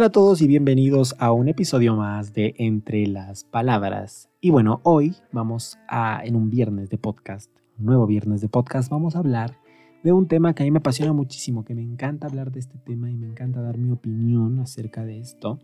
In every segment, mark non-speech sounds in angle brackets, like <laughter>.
Hola a todos y bienvenidos a un episodio más de Entre las Palabras. Y bueno, hoy vamos a, en un viernes de podcast, un nuevo viernes de podcast, vamos a hablar de un tema que a mí me apasiona muchísimo, que me encanta hablar de este tema y me encanta dar mi opinión acerca de esto.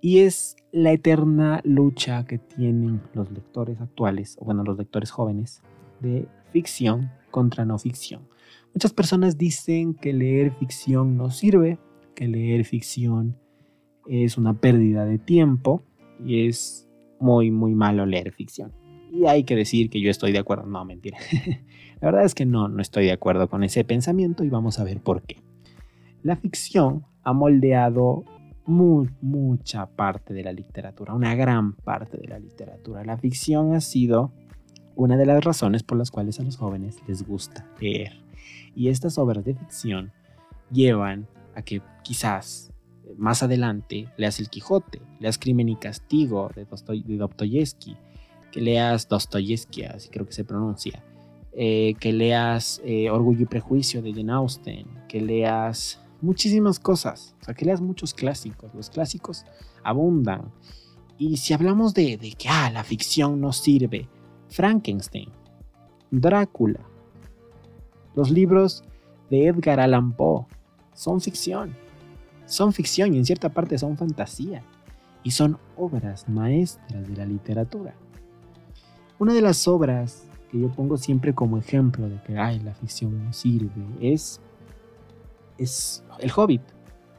Y es la eterna lucha que tienen los lectores actuales, o bueno, los lectores jóvenes, de ficción contra no ficción. Muchas personas dicen que leer ficción no sirve, que leer ficción es una pérdida de tiempo y es muy, muy malo leer ficción. Y hay que decir que yo estoy de acuerdo. No, mentira. <laughs> La verdad es que no, no estoy de acuerdo con ese pensamiento y vamos a ver por qué. La ficción ha moldeado mucha parte de la literatura, una gran parte de la literatura. La ficción ha sido una de las razones por las cuales a los jóvenes les gusta leer. Y estas obras de ficción llevan a que quizás más adelante leas El Quijote, leas Crimen y Castigo de, Dostoyevsky, que leas Dostoyevsky, así creo que se pronuncia, eh, que leas eh, Orgullo y Prejuicio de Jane Austen, que leas muchísimas cosas, o sea, que leas muchos clásicos, los clásicos abundan. Y si hablamos de, de que ah, la ficción no sirve, Frankenstein, Drácula, los libros de Edgar Allan Poe son ficción son ficción y en cierta parte son fantasía. Y son obras maestras de la literatura. Una de las obras que yo pongo siempre como ejemplo de que Ay, la ficción no sirve es, es El Hobbit.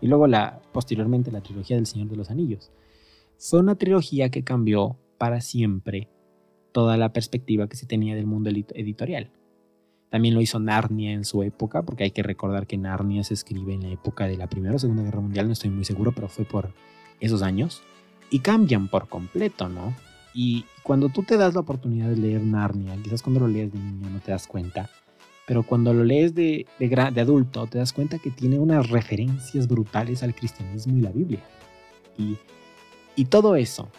Y luego la, posteriormente la trilogía del Señor de los Anillos. Fue una trilogía que cambió para siempre toda la perspectiva que se tenía del mundo editorial. También lo hizo Narnia en su época, porque hay que recordar que Narnia se escribe en la época de la Primera o Segunda Guerra Mundial, no estoy muy seguro, pero fue por esos años. Y cambian por completo, ¿no? Y cuando tú te das la oportunidad de leer Narnia, quizás cuando lo lees de niño no te das cuenta, pero cuando lo lees de, de, adulto te das cuenta que tiene unas referencias brutales al cristianismo y la Biblia. Y, y todo eso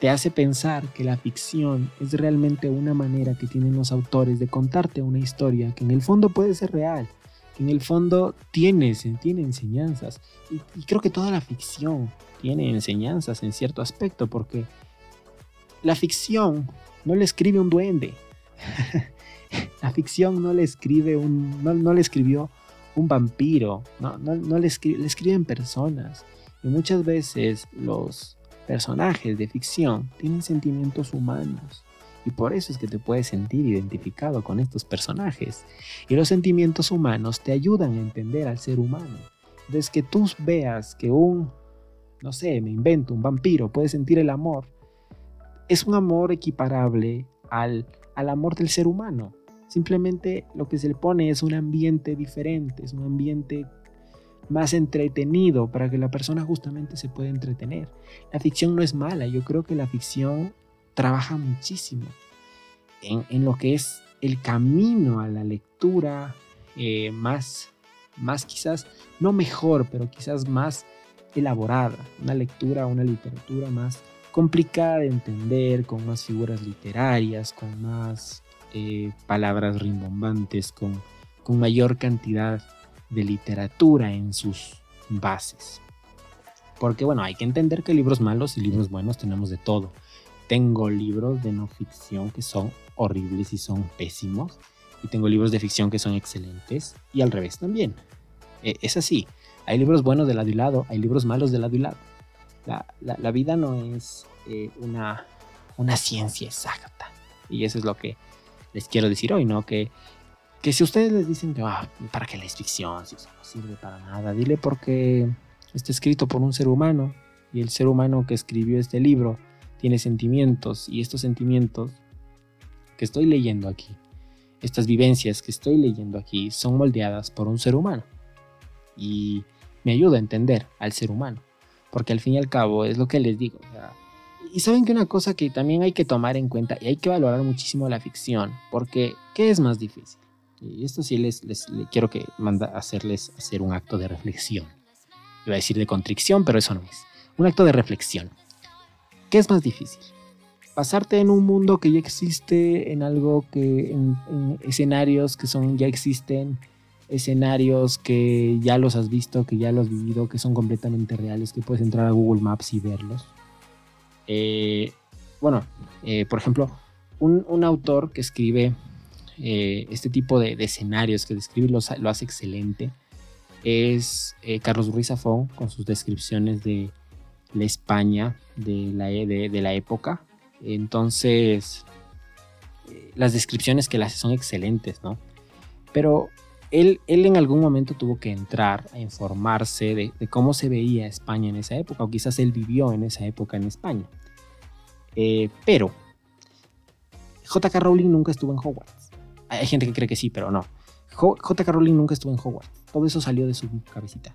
te hace pensar que la ficción es realmente una manera que tienen los autores de contarte una historia que en el fondo puede ser real, que en el fondo tiene, tiene enseñanzas. Y, creo que toda la ficción tiene enseñanzas en cierto aspecto, porque la ficción no le escribe un duende. <laughs> la ficción no le escribe un. no, le escribió un vampiro. No, no, le, le escriben personas. Y muchas veces los personajes de ficción tienen sentimientos humanos y por eso es que te puedes sentir identificado con estos personajes. Y los sentimientos humanos te ayudan a entender al ser humano. Desde que tú veas que un, no sé, me invento, un vampiro puede sentir el amor, es un amor equiparable al, al amor del ser humano. Simplemente lo que se le pone es un ambiente diferente, es un ambiente más entretenido para que la persona justamente se pueda entretener. La ficción no es mala, yo creo que la ficción trabaja muchísimo en, lo que es el camino a la lectura eh, más, más quizás, no mejor, pero quizás más elaborada, una lectura, una literatura más complicada de entender, con más figuras literarias, con más eh, palabras rimbombantes, con, con mayor cantidad de literatura en sus bases. Porque bueno, hay que entender que libros malos y libros buenos tenemos de todo. Tengo libros de no ficción que son horribles y son pésimos. Y tengo libros de ficción que son excelentes. Y al revés también. E, es así. Hay libros buenos de lado y lado, hay libros malos de lado y lado. La, vida no es eh, una, una ciencia exacta. Y eso es lo que les quiero decir hoy, ¿no? Que que si ustedes les dicen que, ah, ¿para qué lees ficción? Si eso no sirve para nada, dile porque está escrito por un ser humano y el ser humano que escribió este libro tiene sentimientos y estos sentimientos que estoy leyendo aquí, estas vivencias que estoy leyendo aquí son moldeadas por un ser humano y me ayuda a entender al ser humano, porque al fin y al cabo es lo que les digo. y saben que una cosa que también hay que tomar en cuenta y hay que valorar muchísimo la ficción, porque ¿qué es más difícil? Y esto sí les, quiero que manda hacerles hacer un acto de reflexión. Iba a decir de contrición, pero eso no es. Un acto de reflexión. ¿Qué es más difícil? Pasarte en un mundo que ya existe, en algo que, en, escenarios que son, ya existen, escenarios que ya los has visto, que ya los has vivido, que son completamente reales, que puedes entrar a Google Maps y verlos. Eh, bueno, eh, por ejemplo, un, autor que escribe eh, este tipo de, escenarios, que describe lo, hace excelente, es Carlos Ruiz Zafón, con sus descripciones de la España de la, la época. Entonces, las descripciones que le hace son excelentes, ¿no? Pero él, él en algún momento tuvo que entrar a informarse de, cómo se veía España en esa época, o quizás él vivió en esa época en España. Eh, pero J.K. Rowling nunca estuvo en Hogwarts. Hay gente que cree que sí, pero no. J.K. Rowling nunca estuvo en Hogwarts. Todo eso salió de su cabecita.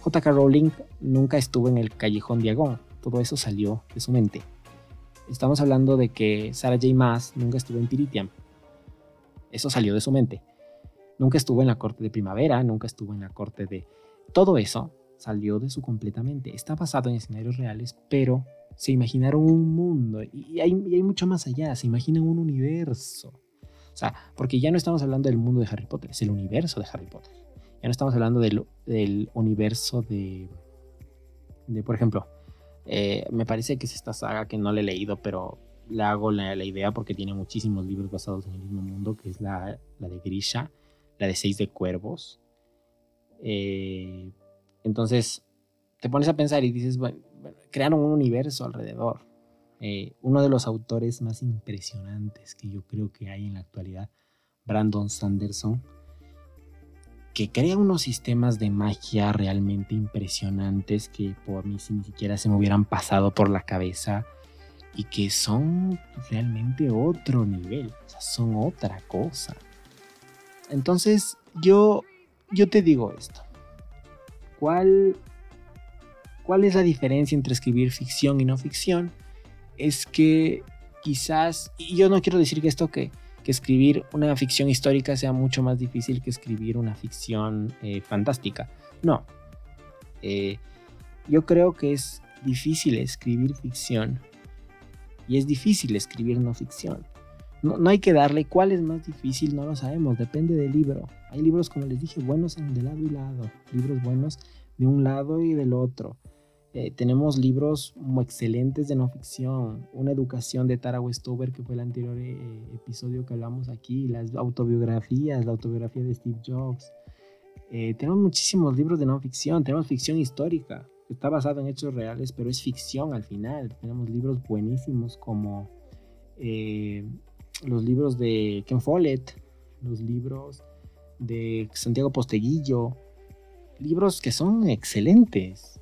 J.K. Rowling nunca estuvo en el callejón Diagón. Todo eso salió de su mente. Estamos hablando de que Sarah J. Maas nunca estuvo en Tiritiam. Eso salió de su mente. Nunca estuvo en la corte de primavera, nunca estuvo en la corte de... Todo eso salió de su completamente. Está basado en escenarios reales, pero se imaginaron un mundo y hay, mucho más allá, se imaginan un universo. O sea, porque ya no estamos hablando del mundo de Harry Potter, es el universo de Harry Potter. Ya no estamos hablando del, del universo de, de, por ejemplo, eh, me parece que es esta saga que no le he leído, pero le hago la, idea porque tiene muchísimos libros basados en el mismo mundo, que es la, la de Grisha la de Seis de Cuervos. Eh, entonces, te pones a pensar y dices, bueno, crearon un universo alrededor. Eh, uno de los autores más impresionantes que yo creo que hay en la actualidad, Brandon Sanderson, que crea unos sistemas de magia realmente impresionantes que por mí ni siquiera se me hubieran pasado por la cabeza y que son realmente otro nivel, o sea, son otra cosa. Entonces, yo, yo te digo esto. ¿Cuál, ¿Cuál es la diferencia entre escribir ficción y no ficción? Es que quizás, y yo no quiero decir que esto que, que escribir una ficción histórica sea mucho más difícil que escribir una ficción eh, fantástica. No. Eh, yo creo que es difícil escribir ficción y es difícil escribir no ficción. No, hay que darle cuál es más difícil, no lo sabemos, depende del libro. Hay libros, como les dije, buenos de lado y lado, libros buenos de un lado y del otro. Eh, tenemos libros excelentes de no ficción, una educación de Tara Westover, que fue el anterior eh, episodio que hablamos aquí, las autobiografías, la autobiografía de Steve Jobs. Eh, tenemos muchísimos libros de no ficción, tenemos ficción histórica, que está basada en hechos reales, pero es ficción al final. Tenemos libros buenísimos como los libros de Ken Follett, los libros de Santiago Posteguillo, libros que son excelentes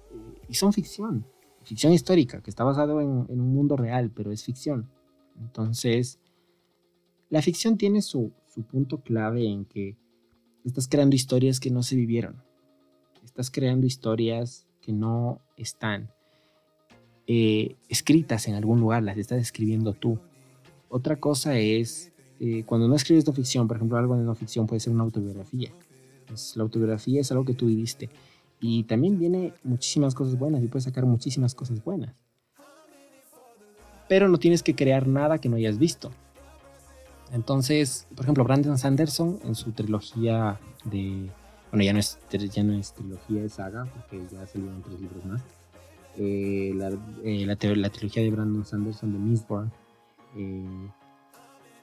y son ficción, ficción histórica, que está basado en, un mundo real, pero es ficción. Entonces, la ficción tiene su, punto clave en que estás creando historias que no se vivieron, estás creando historias que no están eh, escritas en algún lugar, las estás escribiendo tú. Otra cosa es, eh, cuando no escribes no ficción, por ejemplo, algo de no ficción puede ser una autobiografía. Pues, la autobiografía es algo que tú viviste. Y también viene muchísimas cosas buenas y puedes sacar muchísimas cosas buenas. Pero no tienes que crear nada que no hayas visto. Entonces, por ejemplo, Brandon Sanderson en su trilogía de... Bueno, ya no es, ya no es trilogía, de saga, porque ya salieron tres libros más. Eh, la, eh, la, trilogía de Brandon Sanderson de Mistborn eh,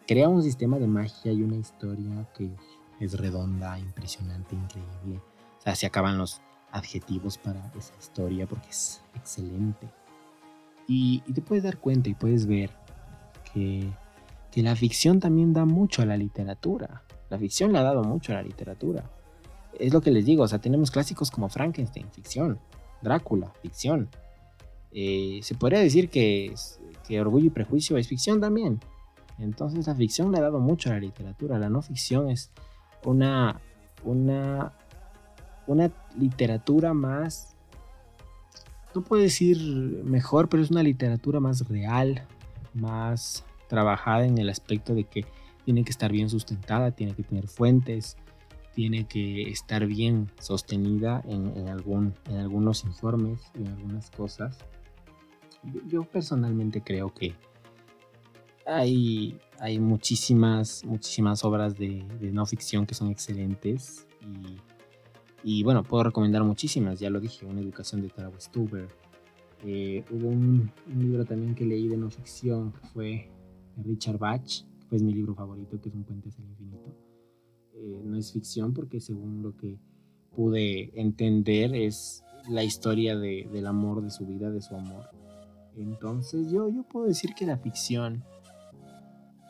crea un sistema de magia y una historia que es redonda, impresionante, increíble. O sea, se acaban los adjetivos para esa historia porque es excelente. Y, te puedes dar cuenta y puedes ver que, que, la ficción también da mucho a la literatura. La ficción le ha dado mucho a la literatura. Es lo que les digo, o sea, tenemos clásicos como Frankenstein, ficción, Drácula, ficción. Eh, se podría decir que Orgullo y Prejuicio es ficción también. Entonces la ficción le ha dado mucho a la literatura. La no ficción es una, una, una literatura más, no puedo decir mejor, pero es una literatura más real, más trabajada en el aspecto de que tiene que estar bien sustentada, tiene que tener fuentes, tiene que estar bien sostenida en, algún, en algunos informes y en algunas cosas yo personalmente creo que hay, hay muchísimas, muchísimas obras de, no ficción que son excelentes. Y, bueno, puedo recomendar muchísimas, ya lo dije, Una educación de Tara Westover. Eh, hubo un, libro también que leí de no ficción, que fue Richard Bach, que fue mi libro favorito, que es Un puente hacia el infinito. Eh, no es ficción porque según lo que pude entender es la historia de, del amor de su vida, de su amor. Entonces yo, yo puedo decir que la ficción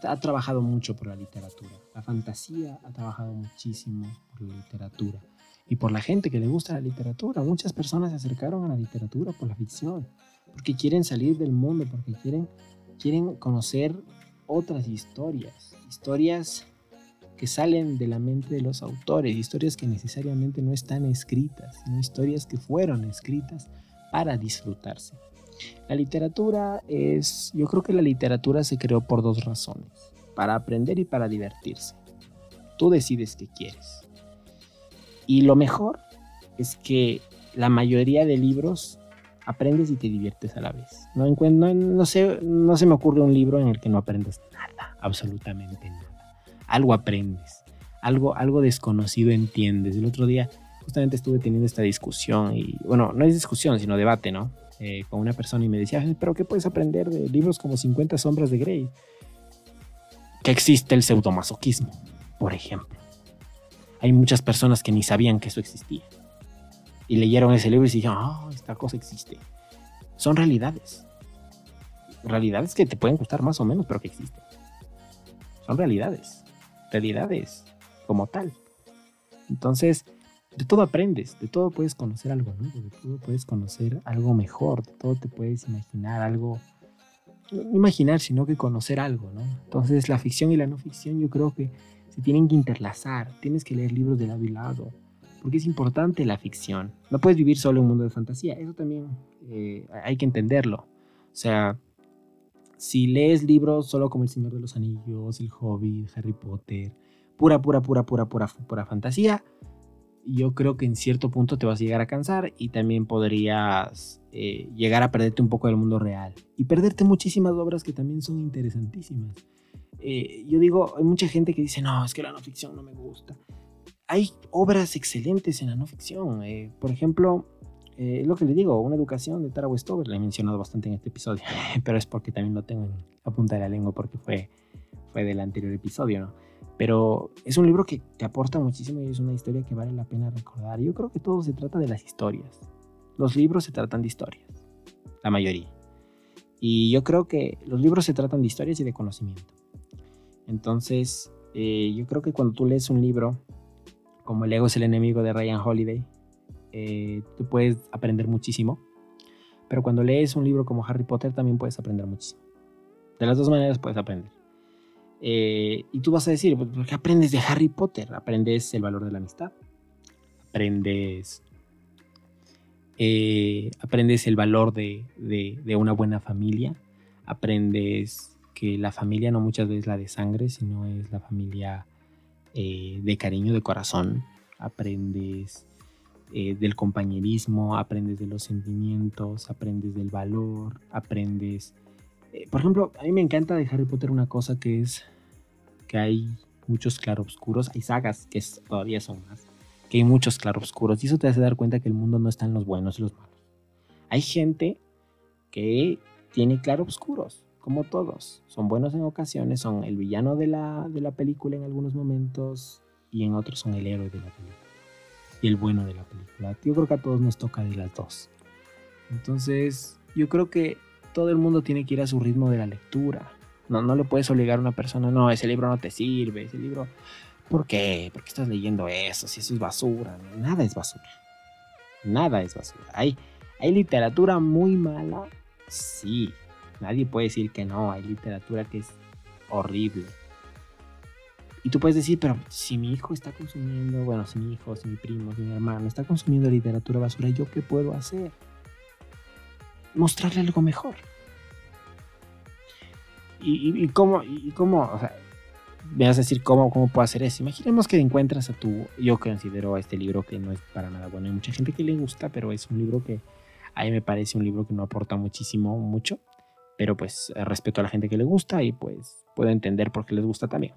ha trabajado mucho por la literatura. La fantasía ha trabajado muchísimo por la literatura. Y por la gente que le gusta la literatura. Muchas personas se acercaron a la literatura por la ficción. Porque quieren salir del mundo, porque quieren, quieren conocer otras historias. Historias que salen de la mente de los autores, historias que necesariamente no están escritas, sino historias que fueron escritas para disfrutarse. La literatura es, yo creo que la literatura se creó por dos razones, para aprender y para divertirse. Tú decides qué quieres. Y lo mejor es que la mayoría de libros aprendes y te diviertes a la vez. No, se me ocurre un libro en el que no aprendes nada, absolutamente nada. Algo aprendes, algo, algo desconocido entiendes. El otro día justamente estuve teniendo esta discusión y, bueno, no es discusión, sino debate, ¿no? Eh, con una persona y me decía, pero ¿qué puedes aprender de libros como 50 sombras de Grey? Que existe el pseudomasoquismo, por ejemplo. Hay muchas personas que ni sabían que eso existía. Y leyeron ese libro y dijeron, ah, esta cosa existe. Son realidades. Realidades que te pueden gustar más o menos, pero que existen. Son realidades. Realidades como tal. Entonces, de todo aprendes, de todo puedes conocer algo nuevo, de todo puedes conocer algo mejor, de todo te puedes imaginar algo, no imaginar, sino que conocer algo, ¿no? Entonces la ficción y la no ficción yo creo que se tienen que interlazar, tienes que leer libros de lado y lado, porque es importante la ficción, no puedes vivir solo en un mundo de fantasía, eso también eh, hay que entenderlo, o sea, si lees libros solo como El Señor de los Anillos, El Hobbit, Harry Potter, pura, pura, pura, pura, pura, pura fantasía, yo creo que en cierto punto te vas a llegar a cansar y también podrías eh, llegar a perderte un poco del mundo real y perderte muchísimas obras que también son interesantísimas. Eh, yo digo, hay mucha gente que dice, no, es que la no ficción no me gusta. Hay obras excelentes en la no ficción. Eh, por ejemplo, es lo que le digo, una educación de Tara Westover, la he mencionado bastante en este episodio, <laughs> pero es porque también lo tengo en la punta de la lengua porque fue, fue del anterior episodio, ¿no? Pero es un libro que te aporta muchísimo y es una historia que vale la pena recordar. Yo creo que todo se trata de las historias. Los libros se tratan de historias, la mayoría. Y yo creo que los libros se tratan de historias y de conocimiento. Entonces, eh, yo creo que cuando tú lees un libro, como El ego es el enemigo de Ryan Holiday, eh, tú puedes aprender muchísimo. Pero cuando lees un libro como Harry Potter, también puedes aprender muchísimo. De las dos maneras puedes aprender. Eh, y tú vas a decir, pues, ¿qué aprendes de Harry Potter? Aprendes el valor de la amistad, aprendes, aprendes el valor de, una buena familia, aprendes que la familia no muchas veces la de sangre, sino es la familia eh, de cariño, de corazón, aprendes del compañerismo, aprendes de los sentimientos, aprendes del valor, aprendes... por ejemplo, a mí me encanta de Harry Potter una cosa que es que hay muchos claroscuros, hay sagas que todavía son más, que hay muchos claroscuros y eso te hace dar cuenta que el mundo no está en los buenos y los malos. Hay gente que tiene claroscuros, como todos, son buenos en ocasiones, son el villano de la, de la película en algunos momentos y en otros son el héroe de la película y el bueno de la película. Yo creo que a todos nos toca de las dos. Entonces, yo creo que todo el mundo tiene que ir a su ritmo de la lectura. No, no le puedes obligar a una persona, no, ese libro no te sirve, ese libro... ¿Por qué? ¿Por qué estás leyendo eso? Si eso es basura. Nada es basura. Nada es basura. Hay, hay literatura muy mala. Sí. Nadie puede decir que no. Hay literatura que es horrible. Y tú puedes decir, pero si mi hijo está consumiendo, bueno, si mi hijo, si mi primo, si mi hermano está consumiendo literatura basura, ¿yo qué puedo hacer? Mostrarle algo mejor. ¿Y, cómo, y cómo, o sea, me vas a decir cómo, cómo puedo hacer eso? Imaginemos que encuentras a tu, yo considero a este libro que no es para nada bueno. Hay mucha gente que le gusta, pero es un libro que a mí me parece un libro que no aporta muchísimo, mucho. Pero pues respeto a la gente que le gusta y pues puedo entender por qué les gusta también.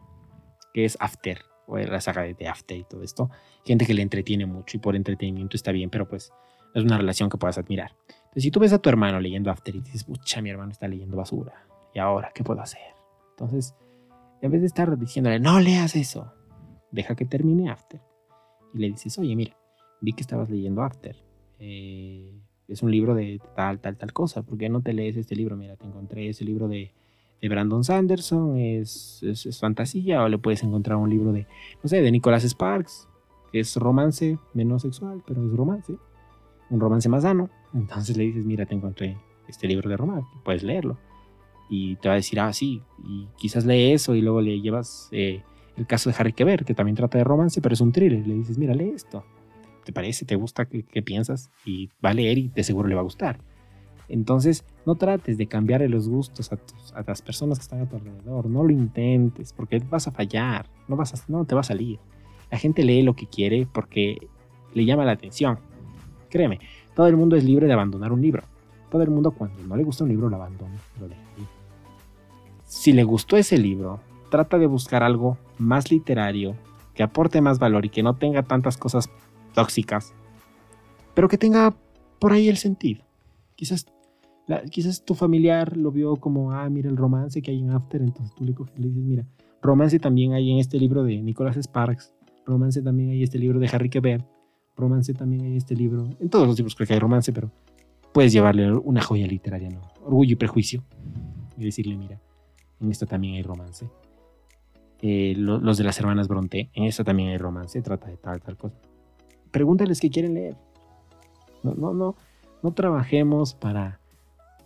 Que es After, o la saga de After y todo esto. Gente que le entretiene mucho y por entretenimiento está bien, pero pues es una relación que puedas admirar. Entonces, si tú ves a tu hermano leyendo After y dices, pucha, mi hermano está leyendo basura, ¿y ahora qué puedo hacer? Entonces, en vez de estar diciéndole, no leas eso, deja que termine After. Y le dices, oye, mira, vi que estabas leyendo After. Eh, es un libro de tal, tal, tal cosa. ¿Por qué no te lees este libro? Mira, te encontré ese libro de, de Brandon Sanderson, es, es, fantasía, o le puedes encontrar un libro de, no sé, de Nicholas Sparks, es romance, menos sexual, pero es romance, un romance más sano. Entonces le dices, mira, te encontré este libro de romance, puedes leerlo. Y te va a decir, ah, sí, y quizás lee eso y luego le llevas eh, el caso de Harry Keber, que también trata de romance, pero es un thriller. Le dices, mira, lee esto. ¿Te parece? ¿Te gusta? ¿Qué, piensas? Y va a leer y de seguro le va a gustar. Entonces, no trates de cambiarle los gustos a, las personas que están a tu alrededor. No lo intentes, porque vas a fallar. No, vas no te va a salir. La gente lee lo que quiere porque le llama la atención. Créeme, todo el mundo es libre de abandonar un libro. Todo el mundo cuando no le gusta un libro lo abandona. Lo deja Si le gustó ese libro, trata de buscar algo más literario, que aporte más valor y que no tenga tantas cosas tóxicas, pero que tenga por ahí el sentido. Quizás quizás tu familiar lo vio como, ah, mira el romance que hay en After, entonces tú le, coges, le dices, mira, romance también hay en este libro de Nicholas Sparks, romance también hay en este libro de Harry Quebert, romance también hay en este libro, en todos los libros creo que hay romance, pero puedes llevarle una joya literaria, ¿no? Orgullo y prejuicio, y decirle, mira, en esto también hay romance. Eh, los de las hermanas Bronte, en esto también hay romance, trata de tal, tal cosa. Pregúntales qué quieren leer. No, no, no, no trabajemos para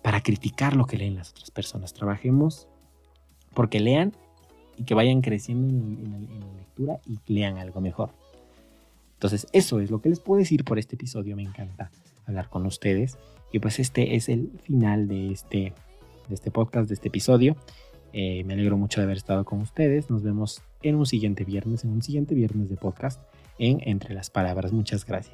para criticar lo que leen las otras personas. Trabajemos porque lean y que vayan creciendo en, la lectura y lean algo mejor. Entonces, eso es lo que les puedo decir por este episodio. Me encanta hablar con ustedes. Y pues este es el final de este, de este podcast, de este episodio. Eh, me alegro mucho de haber estado con ustedes. Nos vemos en un siguiente viernes, en un siguiente viernes de podcast en Entre las Palabras. Muchas gracias.